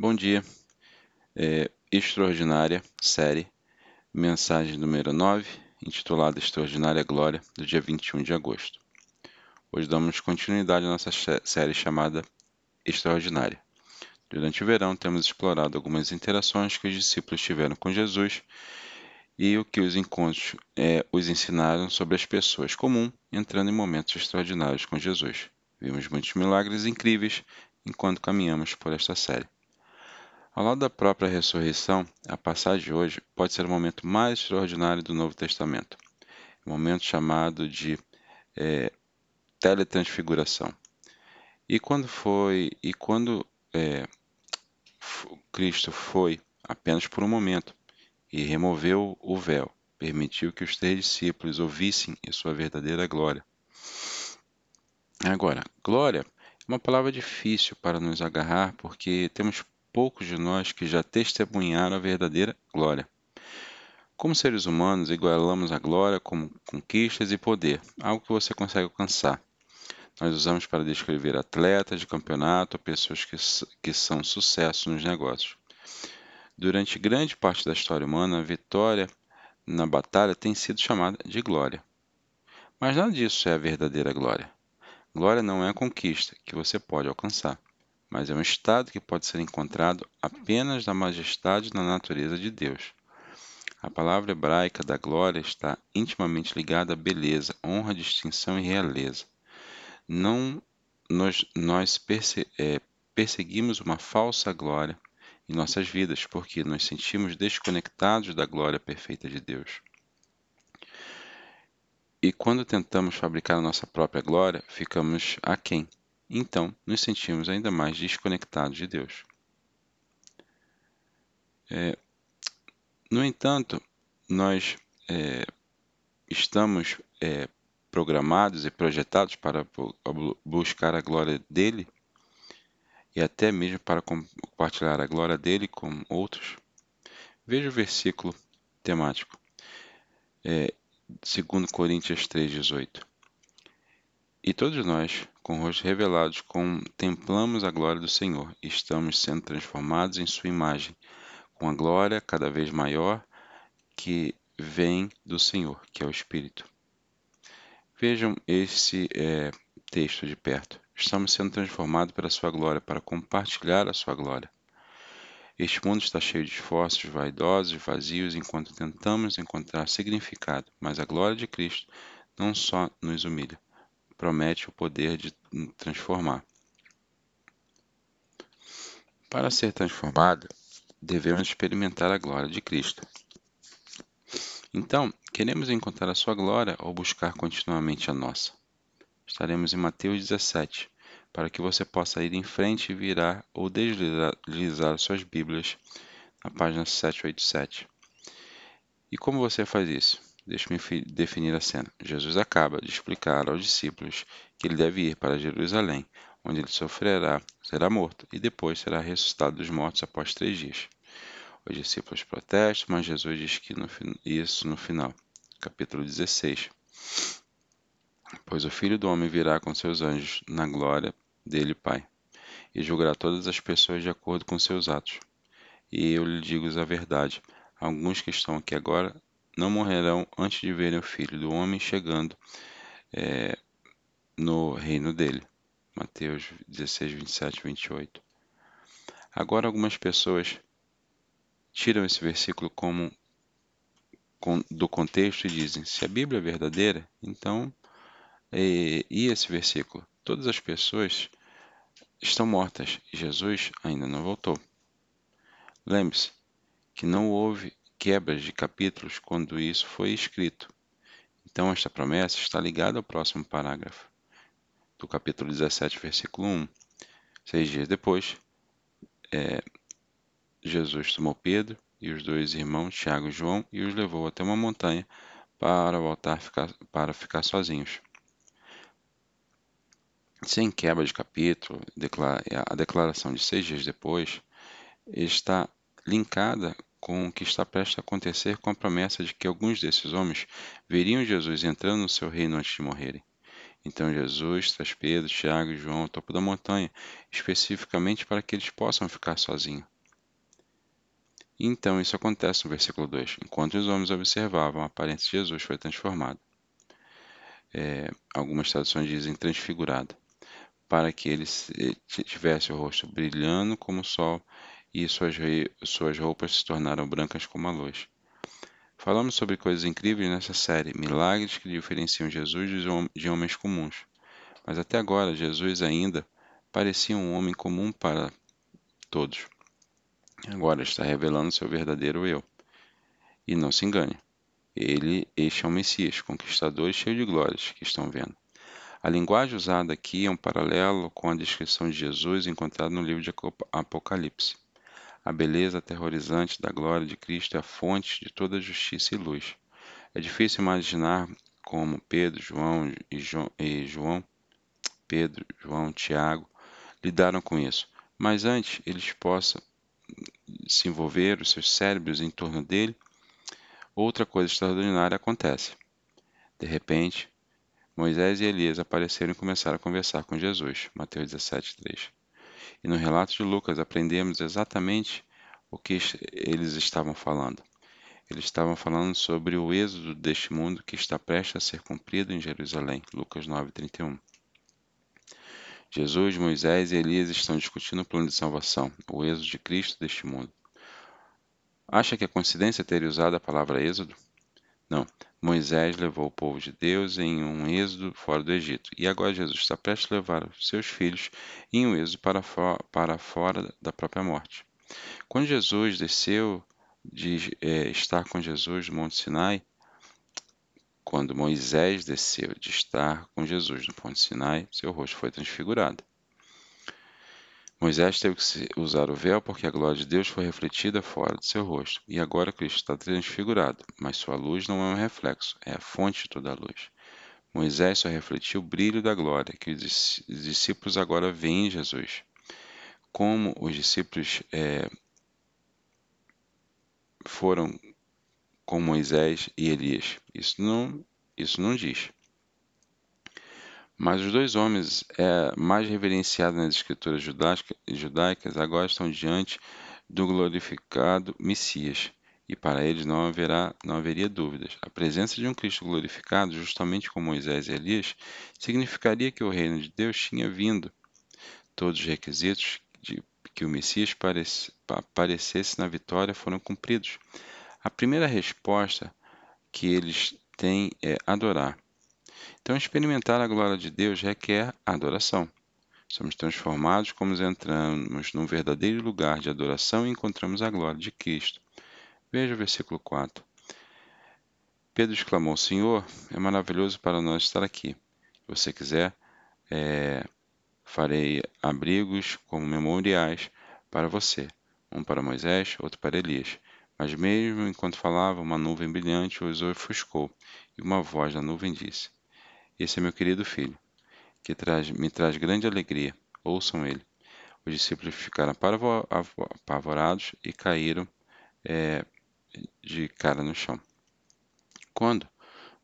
Bom dia. É, extraordinária série, mensagem número 9, intitulada Extraordinária Glória, do dia 21 de agosto. Hoje damos continuidade à nossa série chamada Extraordinária. Durante o verão, temos explorado algumas interações que os discípulos tiveram com Jesus e o que os encontros é, os ensinaram sobre as pessoas comuns entrando em momentos extraordinários com Jesus. Vimos muitos milagres incríveis enquanto caminhamos por esta série. Ao lado da própria ressurreição, a passagem de hoje pode ser o momento mais extraordinário do Novo Testamento, um momento chamado de é, teletransfiguração. E quando foi e quando é, Cristo foi apenas por um momento e removeu o véu, permitiu que os três discípulos ouvissem em sua verdadeira glória. Agora, glória é uma palavra difícil para nos agarrar porque temos poucos de nós que já testemunharam a verdadeira glória. Como seres humanos, igualamos a glória como conquistas e poder, algo que você consegue alcançar. Nós usamos para descrever atletas de campeonato pessoas que, que são sucesso nos negócios. Durante grande parte da história humana, a vitória na batalha tem sido chamada de glória. Mas nada disso é a verdadeira glória. Glória não é a conquista que você pode alcançar, mas é um estado que pode ser encontrado apenas na majestade na natureza de Deus. A palavra hebraica da glória está intimamente ligada à beleza, honra, distinção e realeza. Não nós, nós perse, é, perseguimos uma falsa glória em nossas vidas, porque nos sentimos desconectados da glória perfeita de Deus. E quando tentamos fabricar a nossa própria glória, ficamos aquém. Então, nos sentimos ainda mais desconectados de Deus. É, no entanto, nós é, estamos é, programados e projetados para buscar a glória dele e até mesmo para compartilhar a glória dele com outros? Veja o versículo temático, é, 2 Coríntios 3,18. E todos nós, com rostos revelados, contemplamos a glória do Senhor e estamos sendo transformados em Sua imagem, com a glória cada vez maior que vem do Senhor, que é o Espírito. Vejam esse é, texto de perto. Estamos sendo transformados pela Sua glória para compartilhar a Sua glória. Este mundo está cheio de esforços vaidosos e vazios enquanto tentamos encontrar significado, mas a glória de Cristo não só nos humilha, promete o poder de transformar. Para ser transformado, devemos experimentar a glória de Cristo. Então, queremos encontrar a sua glória ou buscar continuamente a nossa? Estaremos em Mateus 17, para que você possa ir em frente e virar ou deslizar suas Bíblias na página 787. E como você faz isso? Deixe-me definir a cena. Jesus acaba de explicar aos discípulos que ele deve ir para Jerusalém, onde ele sofrerá, será morto e depois será ressuscitado dos mortos após três dias. Os discípulos protestam, mas Jesus diz que no, isso no final. Capítulo 16 pois o Filho do Homem virá com seus anjos na glória dele, Pai, e julgará todas as pessoas de acordo com seus atos. E eu lhe digo a verdade: alguns que estão aqui agora não morrerão antes de verem o Filho do Homem chegando é, no reino dele. Mateus 16, 27 28. Agora, algumas pessoas tiram esse versículo como do contexto e dizem: se a Bíblia é verdadeira, então e, e esse versículo? Todas as pessoas estão mortas e Jesus ainda não voltou. Lembre-se que não houve quebras de capítulos quando isso foi escrito. Então, esta promessa está ligada ao próximo parágrafo, do capítulo 17, versículo 1. Seis dias depois, é, Jesus tomou Pedro e os dois irmãos, Tiago e João, e os levou até uma montanha para voltar ficar, para ficar sozinhos sem quebra de capítulo, a declaração de seis dias depois está linkada com o que está prestes a acontecer com a promessa de que alguns desses homens veriam Jesus entrando no seu reino antes de morrerem. Então Jesus traz Pedro, Tiago e João ao topo da montanha, especificamente para que eles possam ficar sozinhos. Então isso acontece no versículo 2. Enquanto os homens observavam, a aparência de Jesus foi transformada. É, algumas traduções dizem transfigurada, para que ele tivesse o rosto brilhando como o sol e suas, suas roupas se tornaram brancas como a luz. Falamos sobre coisas incríveis nessa série, milagres que diferenciam Jesus de homens comuns. Mas até agora, Jesus ainda parecia um homem comum para todos. Agora está revelando seu verdadeiro eu. E não se engane, ele, este é o Messias, conquistador e cheio de glórias que estão vendo. A linguagem usada aqui é um paralelo com a descrição de Jesus encontrada no livro de Apocalipse. A beleza aterrorizante da glória de Cristo é a fonte de toda justiça e luz. É difícil imaginar como Pedro, João e João, e João Pedro, João, Tiago lidaram com isso, mas antes eles possam se envolver os seus cérebros em torno dele, outra coisa extraordinária acontece. De repente, Moisés e Elias apareceram e começaram a conversar com Jesus. Mateus 17, 3. E no relato de Lucas aprendemos exatamente o que eles estavam falando. Eles estavam falando sobre o êxodo deste mundo que está prestes a ser cumprido em Jerusalém. Lucas 9:31. Jesus, Moisés e Elias estão discutindo o plano de salvação, o êxodo de Cristo deste mundo. Acha que é coincidência ter usado a palavra êxodo? Não. Moisés levou o povo de Deus em um êxodo fora do Egito. E agora Jesus está prestes a levar seus filhos em um êxodo para, para fora da própria morte. Quando Jesus desceu de é, estar com Jesus no Monte Sinai, quando Moisés desceu de estar com Jesus no Monte Sinai, seu rosto foi transfigurado. Moisés teve que usar o véu porque a glória de Deus foi refletida fora de seu rosto, e agora Cristo está transfigurado, mas sua luz não é um reflexo, é a fonte de toda a luz. Moisés só refletiu o brilho da glória que os discípulos agora veem em Jesus. Como os discípulos é, foram com Moisés e Elias? Isso não, isso não diz. Mas os dois homens é, mais reverenciados nas escrituras judaicas agora estão diante do glorificado Messias, e para eles não, haverá, não haveria dúvidas. A presença de um Cristo glorificado, justamente como Moisés e Elias, significaria que o reino de Deus tinha vindo. Todos os requisitos de que o Messias parece, aparecesse na vitória foram cumpridos. A primeira resposta que eles têm é adorar. Então, experimentar a glória de Deus requer adoração. Somos transformados como entramos num verdadeiro lugar de adoração e encontramos a glória de Cristo. Veja o versículo 4. Pedro exclamou: Senhor, é maravilhoso para nós estar aqui. Se você quiser, é, farei abrigos como memoriais para você, um para Moisés, outro para Elias. Mas mesmo enquanto falava, uma nuvem brilhante os ofuscou, e uma voz da nuvem disse: esse é meu querido filho, que traz, me traz grande alegria. Ouçam ele. Os discípulos ficaram apavorados e caíram é, de cara no chão. Quando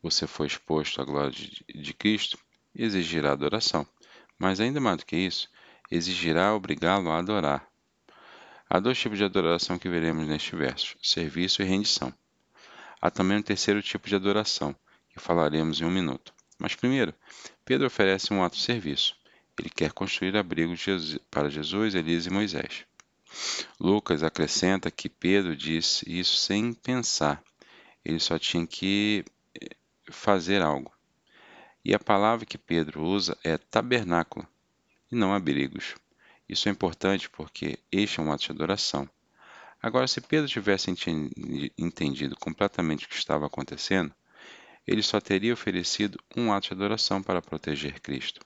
você for exposto à glória de, de Cristo, exigirá adoração. Mas ainda mais do que isso, exigirá obrigá-lo a adorar. Há dois tipos de adoração que veremos neste verso: serviço e rendição. Há também um terceiro tipo de adoração, que falaremos em um minuto. Mas primeiro, Pedro oferece um ato de serviço. Ele quer construir abrigos para Jesus, Elias e Moisés. Lucas acrescenta que Pedro disse isso sem pensar. Ele só tinha que eh, fazer algo. E a palavra que Pedro usa é tabernáculo e não abrigos. Isso é importante porque este é um ato de adoração. Agora, se Pedro tivesse entendido completamente o que estava acontecendo, ele só teria oferecido um ato de adoração para proteger Cristo.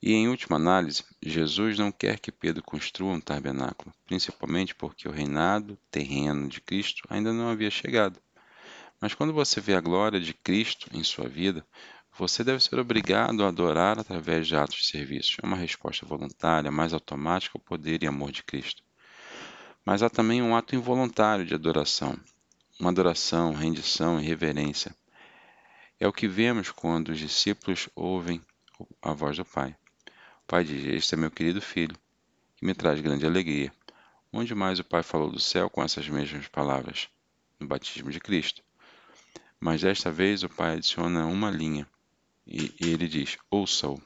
E em última análise, Jesus não quer que Pedro construa um tabernáculo, principalmente porque o reinado terreno de Cristo ainda não havia chegado. Mas quando você vê a glória de Cristo em sua vida, você deve ser obrigado a adorar através de atos de serviço. É uma resposta voluntária, mais automática ao poder e amor de Cristo. Mas há também um ato involuntário de adoração, uma adoração, rendição e reverência. É o que vemos quando os discípulos ouvem a voz do Pai. O Pai diz: Este é meu querido filho, que me traz grande alegria. Onde mais o Pai falou do céu com essas mesmas palavras? No batismo de Cristo. Mas desta vez o Pai adiciona uma linha e, e ele diz: Ouça-o.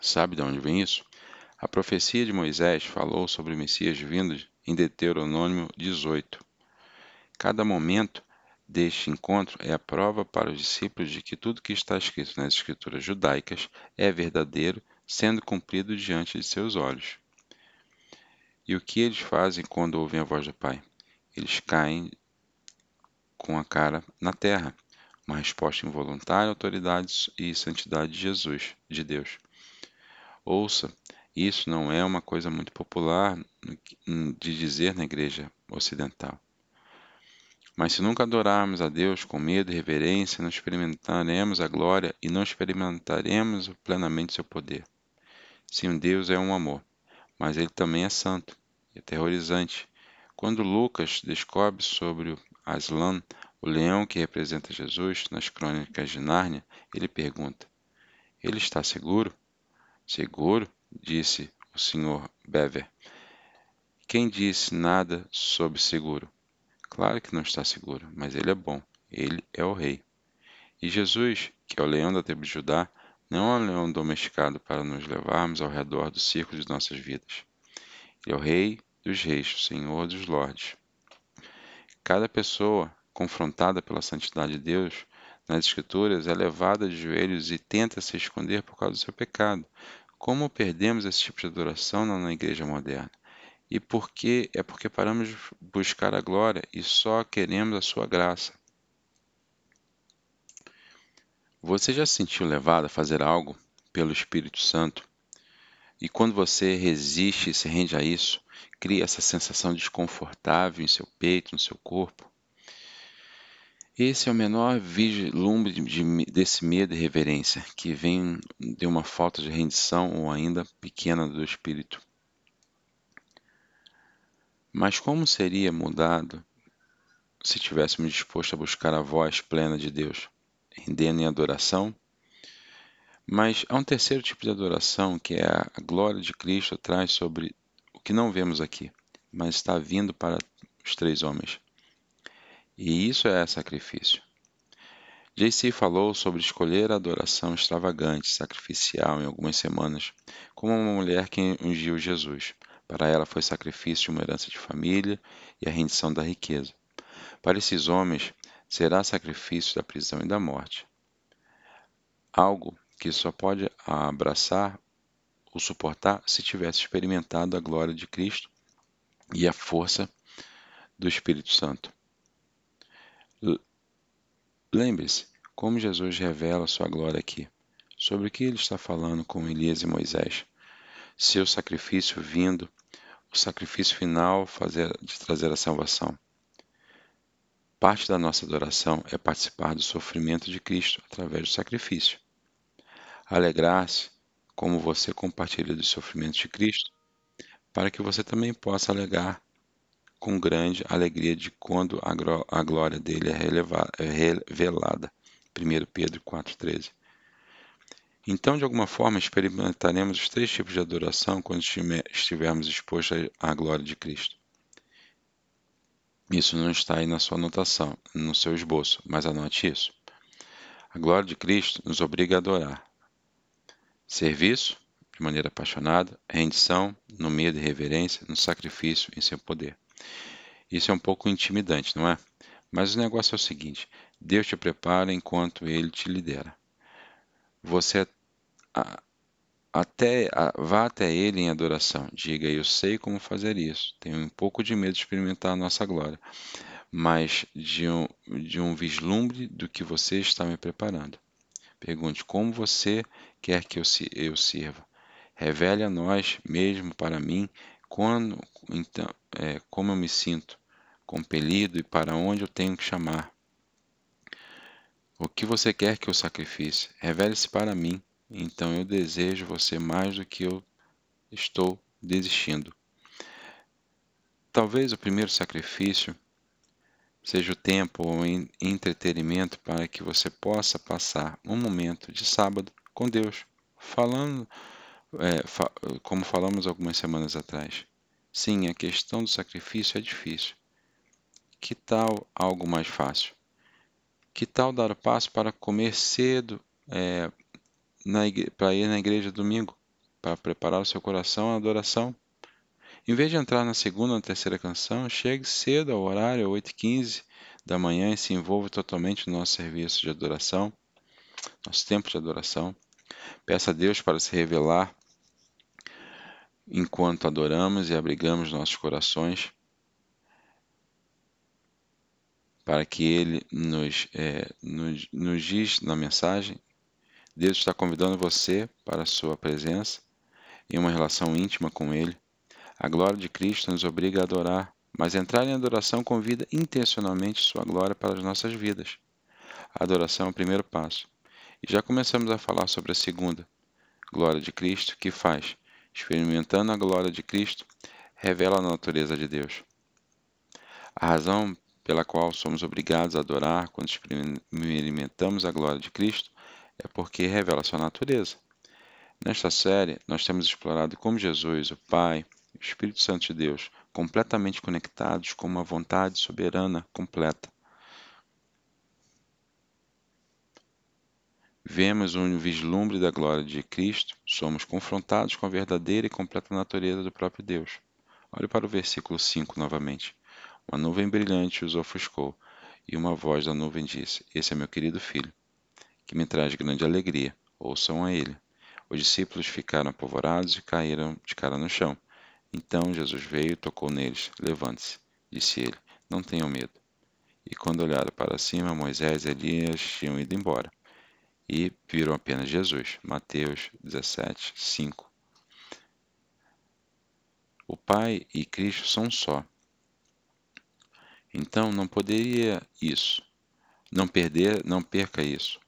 Sabe de onde vem isso? A profecia de Moisés falou sobre o Messias vindo em Deuteronômio 18. Cada momento deste encontro é a prova para os discípulos de que tudo que está escrito nas escrituras judaicas é verdadeiro, sendo cumprido diante de seus olhos. E o que eles fazem quando ouvem a voz do Pai? Eles caem com a cara na terra, uma resposta involuntária à autoridade e santidade de Jesus, de Deus. Ouça, isso não é uma coisa muito popular de dizer na igreja ocidental. Mas se nunca adorarmos a Deus com medo e reverência, não experimentaremos a glória e não experimentaremos plenamente seu poder. Sim, Deus é um amor, mas ele também é santo e aterrorizante. Quando Lucas descobre sobre Aslan, o leão que representa Jesus nas crônicas de Nárnia, ele pergunta: Ele está seguro? Seguro? disse o Sr. Bever. Quem disse nada sobre seguro? Claro que não está seguro, mas ele é bom. Ele é o rei. E Jesus, que é o leão da tribo de Judá, não é um leão domesticado para nos levarmos ao redor do círculo de nossas vidas. Ele é o rei dos reis, o senhor dos lordes. Cada pessoa confrontada pela santidade de Deus nas Escrituras é levada de joelhos e tenta se esconder por causa do seu pecado. Como perdemos esse tipo de adoração na igreja moderna? E porque é porque paramos de buscar a glória e só queremos a sua graça. Você já se sentiu levado a fazer algo pelo Espírito Santo? E quando você resiste e se rende a isso, cria essa sensação desconfortável em seu peito, no seu corpo? Esse é o menor vislumbre de, desse medo e reverência que vem de uma falta de rendição ou ainda pequena do Espírito. Mas como seria mudado se tivéssemos disposto a buscar a voz plena de Deus, rendendo em adoração? Mas há um terceiro tipo de adoração que é a glória de Cristo traz sobre o que não vemos aqui, mas está vindo para os três homens. E isso é sacrifício. JC falou sobre escolher a adoração extravagante, sacrificial em algumas semanas, como uma mulher que ungiu Jesus. Para ela foi sacrifício uma herança de família e a rendição da riqueza. Para esses homens, será sacrifício da prisão e da morte. Algo que só pode abraçar ou suportar se tivesse experimentado a glória de Cristo e a força do Espírito Santo. Lembre-se como Jesus revela sua glória aqui. Sobre o que ele está falando com Elias e Moisés? Seu sacrifício vindo o sacrifício final fazer, de trazer a salvação. Parte da nossa adoração é participar do sofrimento de Cristo através do sacrifício. Alegrar-se como você compartilha dos sofrimentos de Cristo, para que você também possa alegar com grande alegria de quando a glória dele é, é revelada. 1 Pedro 4,13. Então, de alguma forma, experimentaremos os três tipos de adoração quando estivermos expostos à glória de Cristo. Isso não está aí na sua anotação, no seu esboço, mas anote isso. A glória de Cristo nos obriga a adorar. Serviço, de maneira apaixonada, rendição, no medo e reverência, no sacrifício em seu poder. Isso é um pouco intimidante, não é? Mas o negócio é o seguinte: Deus te prepara enquanto Ele te lidera. Você é até, vá até ele em adoração. Diga, eu sei como fazer isso. Tenho um pouco de medo de experimentar a nossa glória, mas de um, de um vislumbre do que você está me preparando. Pergunte como você quer que eu, eu sirva. Revele a nós, mesmo para mim, quando, então, é, como eu me sinto compelido e para onde eu tenho que chamar. O que você quer que eu sacrifice? Revele-se para mim então eu desejo você mais do que eu estou desistindo. Talvez o primeiro sacrifício seja o tempo ou entretenimento para que você possa passar um momento de sábado com Deus, falando, é, fa como falamos algumas semanas atrás. Sim, a questão do sacrifício é difícil. Que tal algo mais fácil? Que tal dar o passo para comer cedo, é, para ir na igreja domingo, para preparar o seu coração à adoração? Em vez de entrar na segunda ou terceira canção, chegue cedo ao horário, 8h15 da manhã, e se envolva totalmente no nosso serviço de adoração, nosso tempo de adoração. Peça a Deus para se revelar enquanto adoramos e abrigamos nossos corações, para que Ele nos, é, nos, nos diz na mensagem. Deus está convidando você para a sua presença, em uma relação íntima com Ele a glória de Cristo nos obriga a adorar, mas entrar em adoração convida intencionalmente Sua glória para as nossas vidas. A adoração é o primeiro passo. E já começamos a falar sobre a segunda, glória de Cristo, que faz, experimentando a glória de Cristo, revela a natureza de Deus. A razão pela qual somos obrigados a adorar quando experimentamos a glória de Cristo é porque revela sua natureza. Nesta série, nós temos explorado como Jesus, o Pai, o Espírito Santo de Deus, completamente conectados com uma vontade soberana completa. Vemos um vislumbre da glória de Cristo, somos confrontados com a verdadeira e completa natureza do próprio Deus. Olhe para o versículo 5 novamente. Uma nuvem brilhante os ofuscou, e uma voz da nuvem disse: Esse é meu querido filho, que me traz grande alegria. Ouçam a ele. Os discípulos ficaram apavorados e caíram de cara no chão. Então Jesus veio e tocou neles. Levante-se, disse ele, não tenham medo. E quando olharam para cima, Moisés e Elias tinham ido embora. E viram apenas Jesus. Mateus 17, 5. O Pai e Cristo são só. Então não poderia isso. Não perder, não perca isso.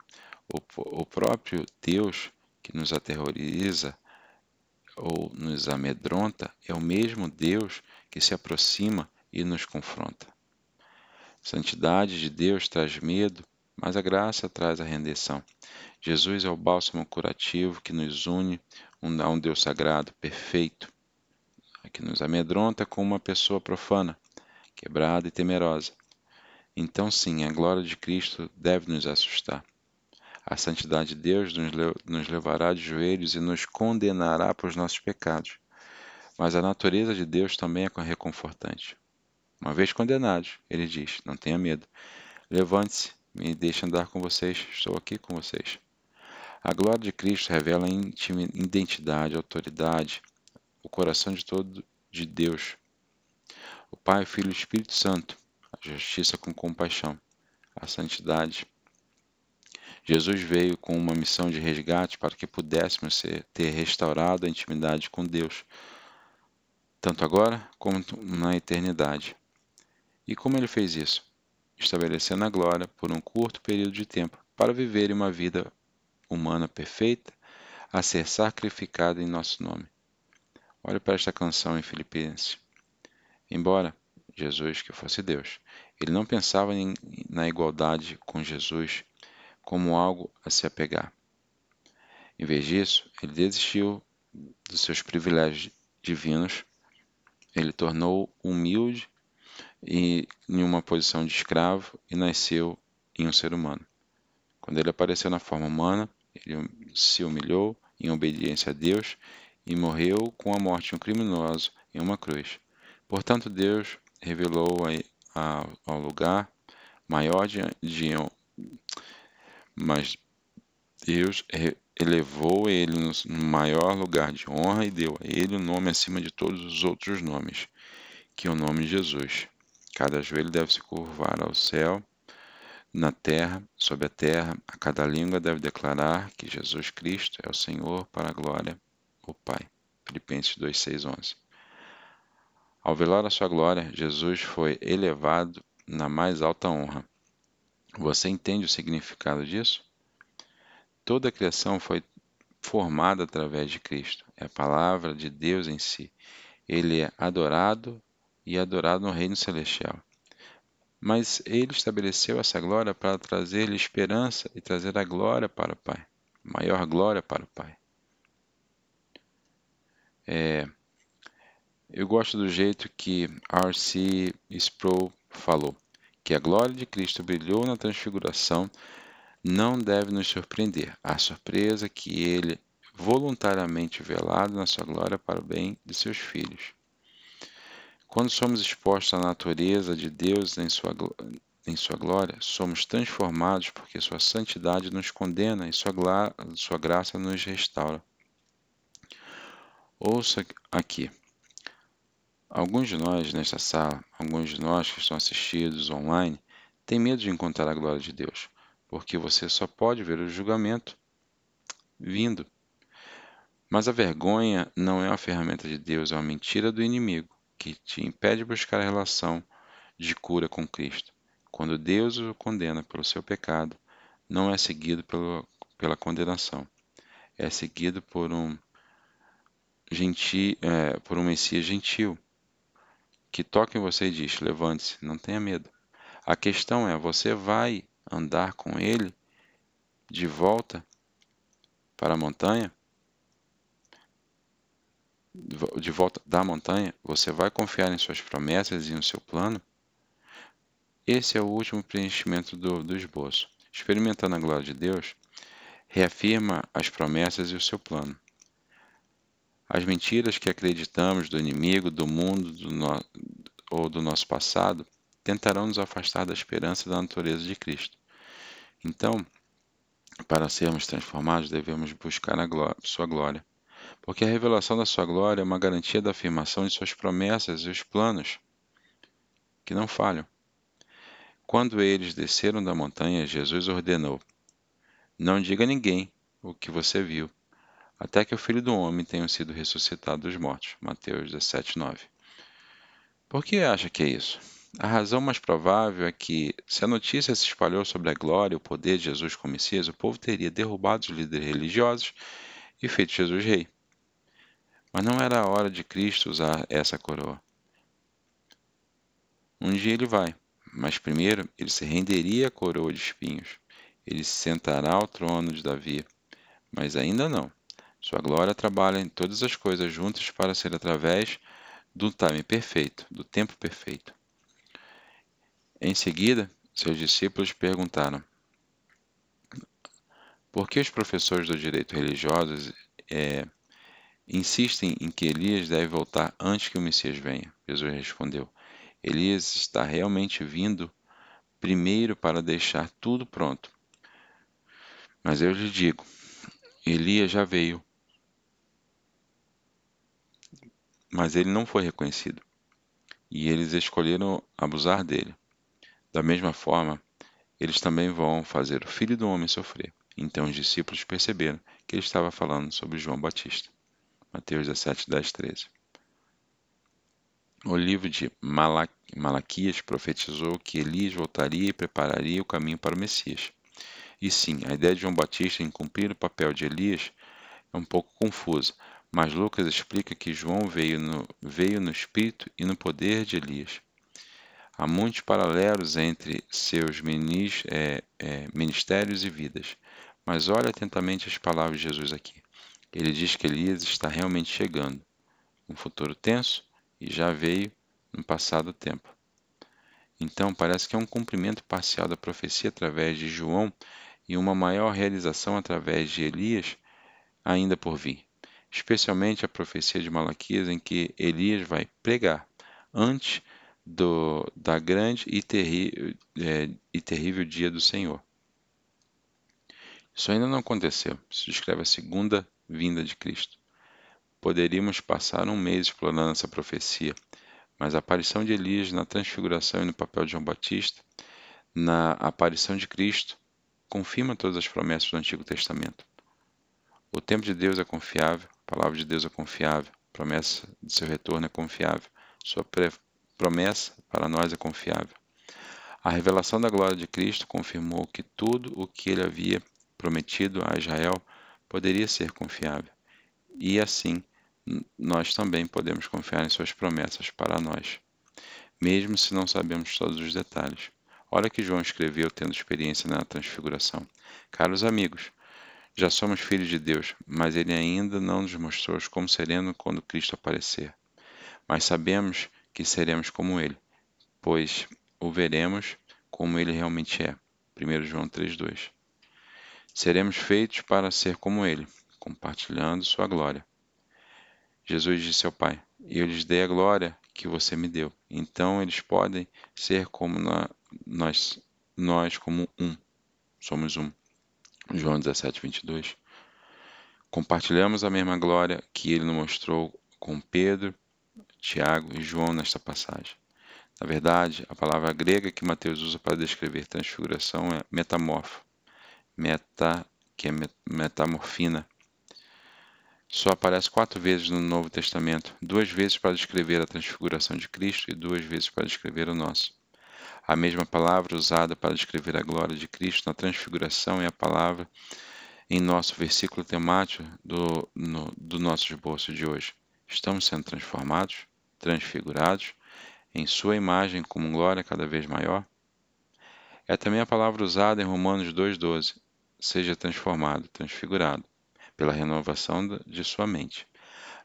O, o próprio Deus que nos aterroriza ou nos amedronta é o mesmo Deus que se aproxima e nos confronta. Santidade de Deus traz medo, mas a graça traz a rendição. Jesus é o bálsamo curativo que nos une a um Deus sagrado, perfeito, que nos amedronta com uma pessoa profana, quebrada e temerosa. Então, sim, a glória de Cristo deve nos assustar. A santidade de Deus nos levará de joelhos e nos condenará por os nossos pecados. Mas a natureza de Deus também é reconfortante. Uma vez condenados, ele diz: Não tenha medo. Levante-se, me deixe andar com vocês, estou aqui com vocês. A glória de Cristo revela a identidade, a autoridade, o coração de todo de Deus. O Pai, o Filho e o Espírito Santo, a justiça com compaixão, a santidade, Jesus veio com uma missão de resgate para que pudéssemos ser, ter restaurado a intimidade com Deus, tanto agora como na eternidade. E como ele fez isso? Estabelecendo a glória por um curto período de tempo para viver uma vida humana perfeita a ser sacrificada em nosso nome. Olhe para esta canção em Filipenses. Embora Jesus, que fosse Deus, ele não pensava em, na igualdade com Jesus como algo a se apegar. Em vez disso, ele desistiu dos seus privilégios divinos, ele tornou humilde e em uma posição de escravo e nasceu em um ser humano. Quando ele apareceu na forma humana, ele se humilhou em obediência a Deus e morreu com a morte de um criminoso em uma cruz. Portanto, Deus revelou ao lugar maior de, mas Deus elevou ele no maior lugar de honra e deu a ele o nome acima de todos os outros nomes, que é o nome de Jesus. Cada joelho deve se curvar ao céu, na terra, sobre a terra, a cada língua deve declarar que Jesus Cristo é o Senhor para a glória do Pai. Filipenses 2, 6, 11. Ao velar a sua glória, Jesus foi elevado na mais alta honra. Você entende o significado disso? Toda a criação foi formada através de Cristo. É a palavra de Deus em si. Ele é adorado e adorado no reino celestial. Mas ele estabeleceu essa glória para trazer-lhe esperança e trazer a glória para o Pai, maior glória para o Pai. É, eu gosto do jeito que R.C. Sproul falou, que a glória de Cristo brilhou na transfiguração não deve nos surpreender. A surpresa que ele voluntariamente velado na sua glória para o bem de seus filhos. Quando somos expostos à natureza de Deus em sua, em sua glória, somos transformados porque sua santidade nos condena e sua, sua graça nos restaura. Ouça aqui. Alguns de nós nesta sala, alguns de nós que estão assistidos online, têm medo de encontrar a glória de Deus, porque você só pode ver o julgamento vindo. Mas a vergonha não é uma ferramenta de Deus, é uma mentira do inimigo que te impede de buscar a relação de cura com Cristo. Quando Deus o condena pelo seu pecado, não é seguido pelo, pela condenação, é seguido por um gentil, é, por um Messias gentil que toca em você e diz: levante-se, não tenha medo. A questão é: você vai andar com ele de volta para a montanha? De volta da montanha? Você vai confiar em suas promessas e no seu plano? Esse é o último preenchimento do, do esboço. Experimentando a glória de Deus, reafirma as promessas e o seu plano. As mentiras que acreditamos do inimigo, do mundo do no... ou do nosso passado tentarão nos afastar da esperança da natureza de Cristo. Então, para sermos transformados, devemos buscar a glória, sua glória, porque a revelação da sua glória é uma garantia da afirmação de suas promessas e os planos que não falham. Quando eles desceram da montanha, Jesus ordenou: Não diga a ninguém o que você viu, até que o filho do homem tenha sido ressuscitado dos mortos. Mateus 17, 9. Por que acha que é isso? A razão mais provável é que, se a notícia se espalhou sobre a glória e o poder de Jesus como Messias, o povo teria derrubado os líderes religiosos e feito Jesus rei. Mas não era a hora de Cristo usar essa coroa. Um dia ele vai, mas primeiro ele se renderia à coroa de espinhos. Ele se sentará ao trono de Davi, mas ainda não. Sua glória trabalha em todas as coisas juntas para ser através do time perfeito, do tempo perfeito. Em seguida, seus discípulos perguntaram: Por que os professores do direito religioso é, insistem em que Elias deve voltar antes que o Messias venha? Jesus respondeu: Elias está realmente vindo primeiro para deixar tudo pronto. Mas eu lhe digo: Elias já veio mas ele não foi reconhecido, e eles escolheram abusar dele. Da mesma forma, eles também vão fazer o filho do homem sofrer. Então os discípulos perceberam que ele estava falando sobre João Batista. Mateus 17, 10, 13. O livro de Malaquias profetizou que Elias voltaria e prepararia o caminho para o Messias. E sim, a ideia de João Batista em cumprir o papel de Elias é um pouco confusa, mas Lucas explica que João veio no, veio no espírito e no poder de Elias. Há muitos paralelos entre seus é, é, ministérios e vidas, mas olhe atentamente as palavras de Jesus aqui. Ele diz que Elias está realmente chegando, um futuro tenso, e já veio no passado tempo. Então, parece que é um cumprimento parcial da profecia através de João e uma maior realização através de Elias ainda por vir especialmente a profecia de Malaquias, em que Elias vai pregar antes do, da grande e, terri, é, e terrível dia do Senhor. Isso ainda não aconteceu. Isso descreve a segunda vinda de Cristo. Poderíamos passar um mês explorando essa profecia, mas a aparição de Elias na transfiguração e no papel de João Batista, na aparição de Cristo, confirma todas as promessas do Antigo Testamento. O tempo de Deus é confiável, a palavra de Deus é confiável, a promessa de seu retorno é confiável, sua promessa para nós é confiável. A revelação da glória de Cristo confirmou que tudo o que ele havia prometido a Israel poderia ser confiável. E assim, nós também podemos confiar em suas promessas para nós. mesmo se não sabemos todos os detalhes. Olha que João escreveu tendo experiência na transfiguração. Caros amigos, já somos filhos de Deus, mas ele ainda não nos mostrou como seremos quando Cristo aparecer. Mas sabemos que seremos como ele, pois o veremos como ele realmente é. 1 João 3,2. Seremos feitos para ser como ele, compartilhando sua glória. Jesus disse ao Pai: Eu lhes dei a glória que você me deu. Então eles podem ser como na, nós, nós como um. Somos um. João 17, 22. Compartilhamos a mesma glória que ele nos mostrou com Pedro, Tiago e João nesta passagem. Na verdade, a palavra grega que Mateus usa para descrever transfiguração é metamorfo, meta, que é metamorfina. Só aparece quatro vezes no Novo Testamento, duas vezes para descrever a transfiguração de Cristo e duas vezes para descrever o nosso. A mesma palavra usada para descrever a glória de Cristo na transfiguração é a palavra em nosso versículo temático do, no, do nosso esboço de hoje. Estamos sendo transformados, transfigurados em sua imagem com glória cada vez maior? É também a palavra usada em Romanos 2,12: seja transformado, transfigurado, pela renovação de sua mente.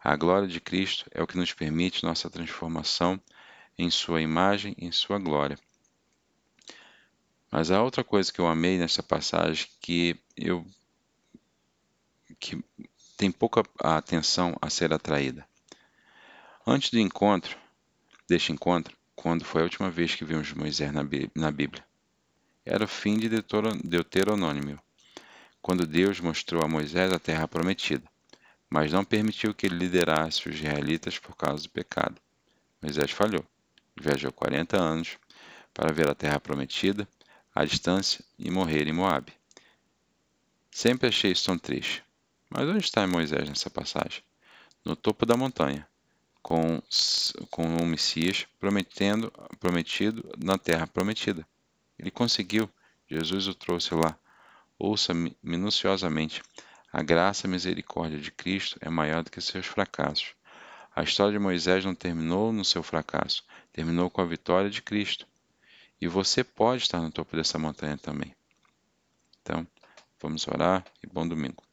A glória de Cristo é o que nos permite nossa transformação em sua imagem em sua glória. Mas há outra coisa que eu amei nessa passagem que eu que tem pouca atenção a ser atraída. Antes do encontro, deste encontro quando foi a última vez que vimos Moisés na Bíblia. Era o fim de Deuteronômio, quando Deus mostrou a Moisés a terra prometida, mas não permitiu que ele liderasse os israelitas por causa do pecado. Moisés falhou. Viajou 40 anos para ver a terra prometida, à distância, e morrer em Moabe. Sempre achei isso tão triste. Mas onde está Moisés nessa passagem? No topo da montanha, com, com o Messias prometendo, prometido na terra prometida. Ele conseguiu, Jesus o trouxe lá. Ouça minuciosamente. A graça e misericórdia de Cristo é maior do que seus fracassos. A história de Moisés não terminou no seu fracasso, terminou com a vitória de Cristo. E você pode estar no topo dessa montanha também. Então, vamos orar e bom domingo.